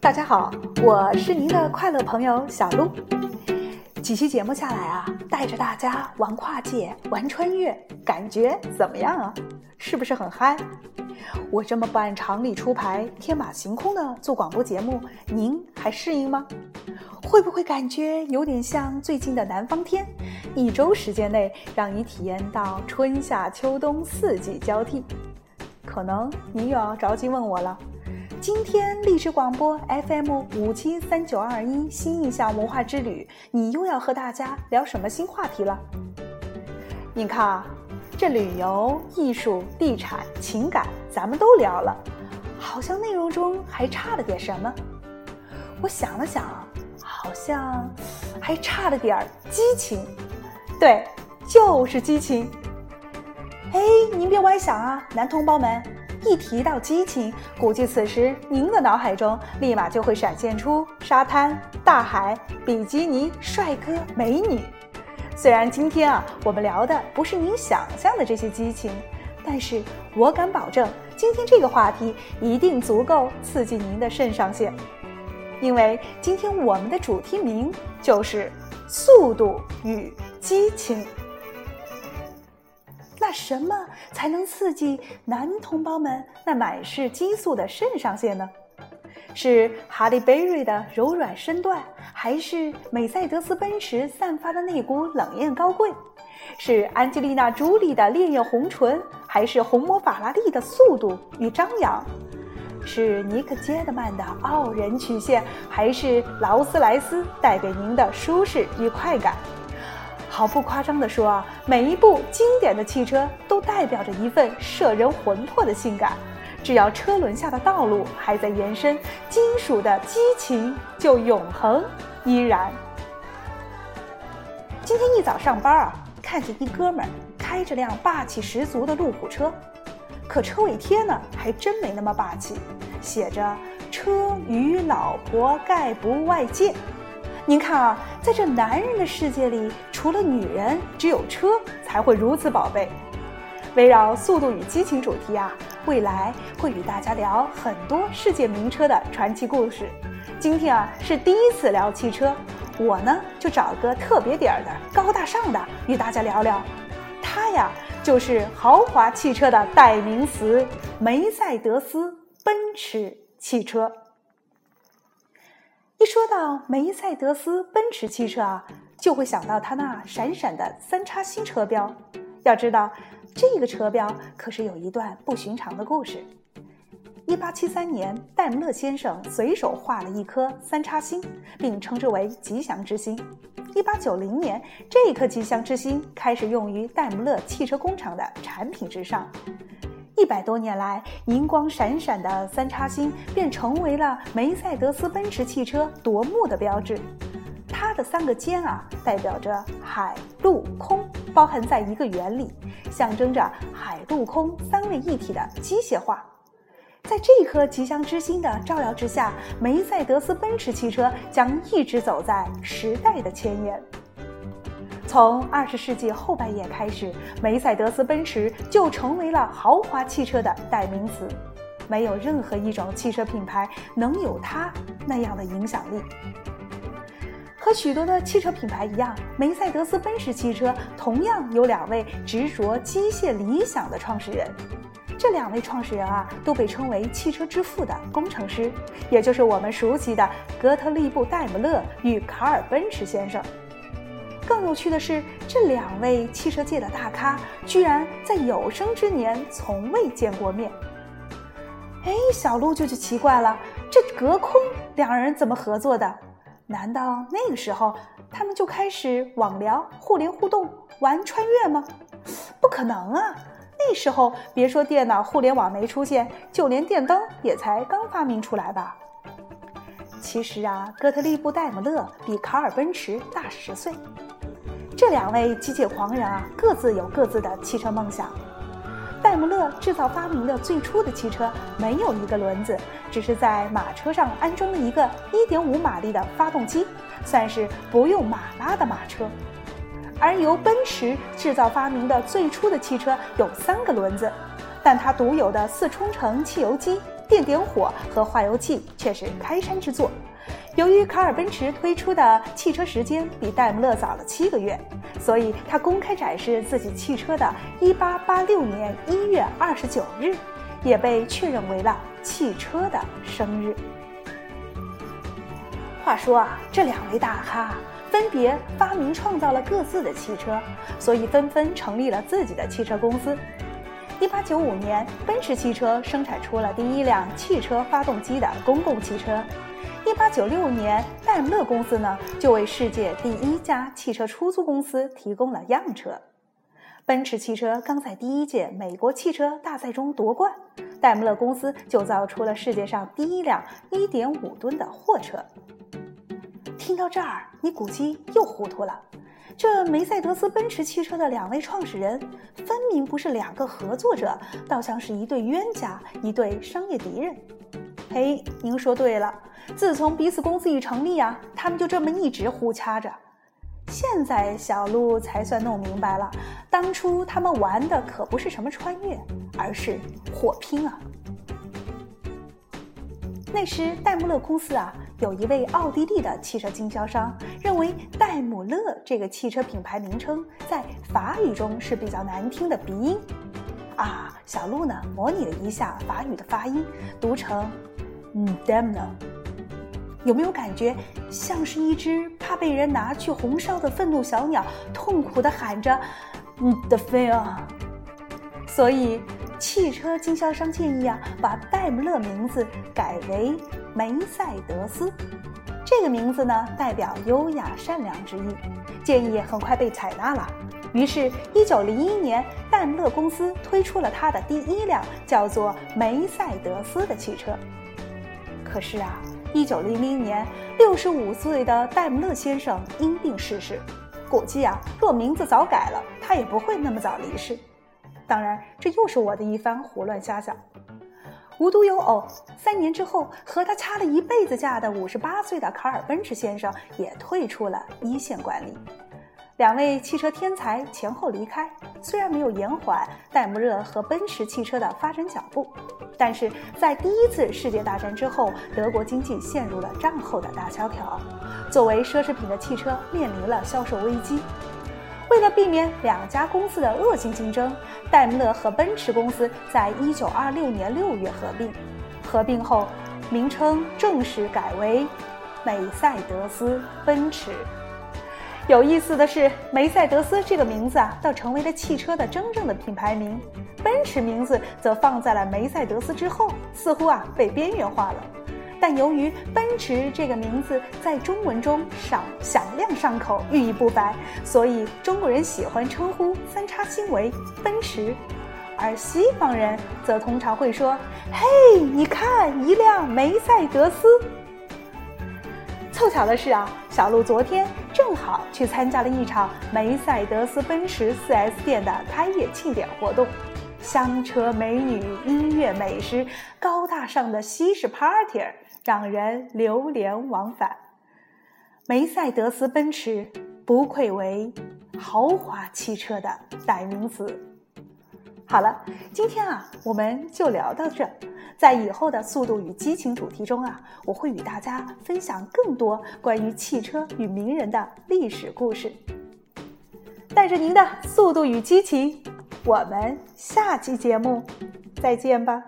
大家好，我是您的快乐朋友小鹿。几期节目下来啊，带着大家玩跨界、玩穿越，感觉怎么样啊？是不是很嗨？我这么不按常理出牌、天马行空的做广播节目，您还适应吗？会不会感觉有点像最近的南方天？一周时间内让你体验到春夏秋冬四季交替？可能你又要着急问我了。今天励志广播 FM 五七三九二一新印象文化之旅，你又要和大家聊什么新话题了？你看啊，这旅游、艺术、地产、情感，咱们都聊了，好像内容中还差了点什么。我想了想，好像还差了点激情。对，就是激情。哎，您别歪想啊，男同胞们。一提到激情，估计此时您的脑海中立马就会闪现出沙滩、大海、比基尼、帅哥、美女。虽然今天啊，我们聊的不是您想象的这些激情，但是我敢保证，今天这个话题一定足够刺激您的肾上腺，因为今天我们的主题名就是速度与激情。什么才能刺激男同胞们那满是激素的肾上腺呢？是哈利·贝瑞的柔软身段，还是美赛德斯奔驰散发的那股冷艳高贵？是安吉丽娜·朱莉的烈焰红唇，还是红魔法拉利的速度与张扬？是尼克·杰德曼的傲人曲线，还是劳斯莱斯带给您的舒适与快感？毫不夸张地说啊，每一部经典的汽车都代表着一份摄人魂魄的性感。只要车轮下的道路还在延伸，金属的激情就永恒依然。今天一早上班啊，看见一哥们开着辆霸气十足的路虎车，可车尾贴呢还真没那么霸气，写着“车与老婆概不外借”。您看啊，在这男人的世界里，除了女人，只有车才会如此宝贝。围绕速度与激情主题啊，未来会与大家聊很多世界名车的传奇故事。今天啊是第一次聊汽车，我呢就找个特别点儿的、高大上的与大家聊聊。它呀就是豪华汽车的代名词——梅赛德斯奔驰汽车。一说到梅赛德斯奔驰汽车啊，就会想到它那闪闪的三叉星车标。要知道，这个车标可是有一段不寻常的故事。一八七三年，戴姆勒先生随手画了一颗三叉星，并称之为“吉祥之星”。一八九零年，这一颗吉祥之星开始用于戴姆勒汽车工厂的产品之上。一百多年来，银光闪闪的三叉星便成为了梅赛德斯奔驰汽车夺目的标志。它的三个尖啊，代表着海陆空，包含在一个圆里，象征着海陆空三位一体的机械化。在这颗吉祥之星的照耀之下，梅赛德斯奔驰汽车将一直走在时代的前沿。从二十世纪后半叶开始，梅赛德斯奔驰就成为了豪华汽车的代名词。没有任何一种汽车品牌能有它那样的影响力。和许多的汽车品牌一样，梅赛德斯奔驰汽车同样有两位执着机械理想的创始人。这两位创始人啊，都被称为汽车之父的工程师，也就是我们熟悉的格特利布·戴姆勒与卡尔·奔驰先生。更有趣的是，这两位汽车界的大咖居然在有生之年从未见过面。哎，小鹿就就奇怪了，这隔空两人怎么合作的？难道那个时候他们就开始网聊、互联互动、玩穿越吗？不可能啊！那时候别说电脑、互联网没出现，就连电灯也才刚发明出来吧。其实啊，哥特利布·戴姆勒比卡尔·奔驰大十岁。这两位机械狂人啊，各自有各自的汽车梦想。戴姆勒制造发明的最初的汽车没有一个轮子，只是在马车上安装了一个1.5马力的发动机，算是不用马拉的马车。而由奔驰制造发明的最初的汽车有三个轮子，但它独有的四冲程汽油机电点火和化油器却是开山之作。由于卡尔奔驰推出的汽车时间比戴姆勒早了七个月，所以他公开展示自己汽车的1886年1月29日，也被确认为了汽车的生日。话说啊，这两位大咖分别发明创造了各自的汽车，所以纷纷成立了自己的汽车公司。1895年，奔驰汽车生产出了第一辆汽车发动机的公共汽车。一八九六年，戴姆勒公司呢就为世界第一家汽车出租公司提供了样车。奔驰汽车刚在第一届美国汽车大赛中夺冠，戴姆勒公司就造出了世界上第一辆一点五吨的货车。听到这儿，你估计又糊涂了。这梅赛德斯奔驰汽车的两位创始人，分明不是两个合作者，倒像是一对冤家，一对商业敌人。嘿，您说对了。自从彼此公司一成立啊，他们就这么一直互掐着。现在小鹿才算弄明白了，当初他们玩的可不是什么穿越，而是火拼啊。那时戴姆勒公司啊，有一位奥地利的汽车经销商认为戴姆勒这个汽车品牌名称在法语中是比较难听的鼻音。啊，小鹿呢模拟了一下法语的发音，读成嗯 d a m n e r 有没有感觉像是一只怕被人拿去红烧的愤怒小鸟，痛苦地喊着“嗯的 fail”？所以，汽车经销商建议啊，把戴姆勒名字改为梅赛德斯。这个名字呢，代表优雅善良之意。建议很快被采纳了。于是，一九零一年，戴姆勒公司推出了它的第一辆叫做梅赛德斯的汽车。可是啊。一九零零年，六十五岁的戴姆勒先生因病逝世。估计啊，若名字早改了，他也不会那么早离世。当然，这又是我的一番胡乱瞎想。无独有偶，三年之后，和他掐了一辈子架的五十八岁的卡尔奔驰先生也退出了一线管理。两位汽车天才前后离开，虽然没有延缓戴姆勒和奔驰汽车的发展脚步，但是在第一次世界大战之后，德国经济陷入了战后的大萧条，作为奢侈品的汽车面临了销售危机。为了避免两家公司的恶性竞争，戴姆勒和奔驰公司在一九二六年六月合并，合并后名称正式改为美赛德斯奔驰。有意思的是，梅赛德斯这个名字啊，倒成为了汽车的真正的品牌名，奔驰名字则放在了梅赛德斯之后，似乎啊被边缘化了。但由于奔驰这个名字在中文中响响亮上口，寓意不凡，所以中国人喜欢称呼三叉星为奔驰，而西方人则通常会说：“嘿，你看，一辆梅赛德斯。”凑巧的是啊，小鹿昨天正好去参加了一场梅赛德斯奔驰 4S 店的开业庆典活动，香车美女、音乐美食、高大上的西式 party，让人流连忘返。梅赛德斯奔驰不愧为豪华汽车的代名词。好了，今天啊，我们就聊到这。在以后的《速度与激情》主题中啊，我会与大家分享更多关于汽车与名人的历史故事。带着您的速度与激情，我们下期节目再见吧。